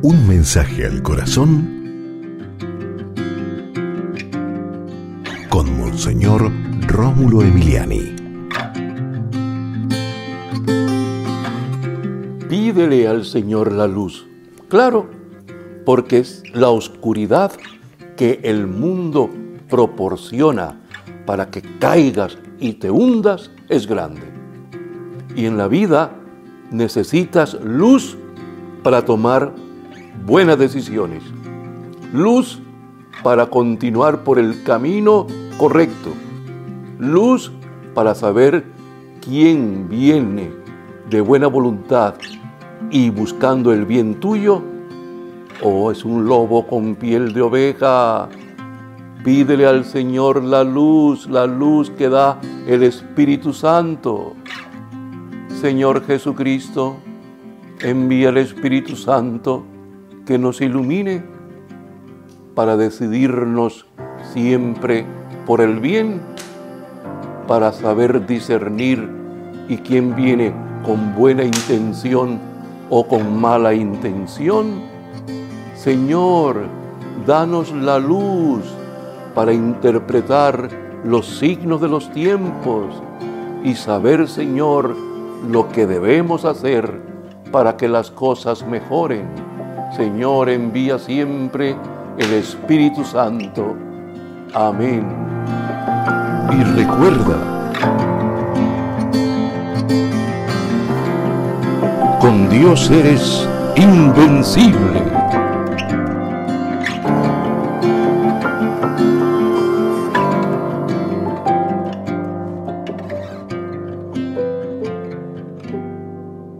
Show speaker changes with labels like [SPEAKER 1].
[SPEAKER 1] Un mensaje al corazón con Monseñor Rómulo Emiliani.
[SPEAKER 2] Pídele al Señor la luz. Claro, porque es la oscuridad que el mundo proporciona para que caigas y te hundas es grande. Y en la vida necesitas luz para tomar buenas decisiones. Luz para continuar por el camino correcto. Luz para saber quién viene de buena voluntad y buscando el bien tuyo o es un lobo con piel de oveja. Pídele al Señor la luz, la luz que da el Espíritu Santo. Señor Jesucristo, envía el Espíritu Santo que nos ilumine para decidirnos siempre por el bien, para saber discernir y quién viene con buena intención o con mala intención. Señor, danos la luz para interpretar los signos de los tiempos y saber, Señor, lo que debemos hacer para que las cosas mejoren. Señor, envía siempre el Espíritu Santo. Amén.
[SPEAKER 1] Y recuerda, con Dios eres invencible.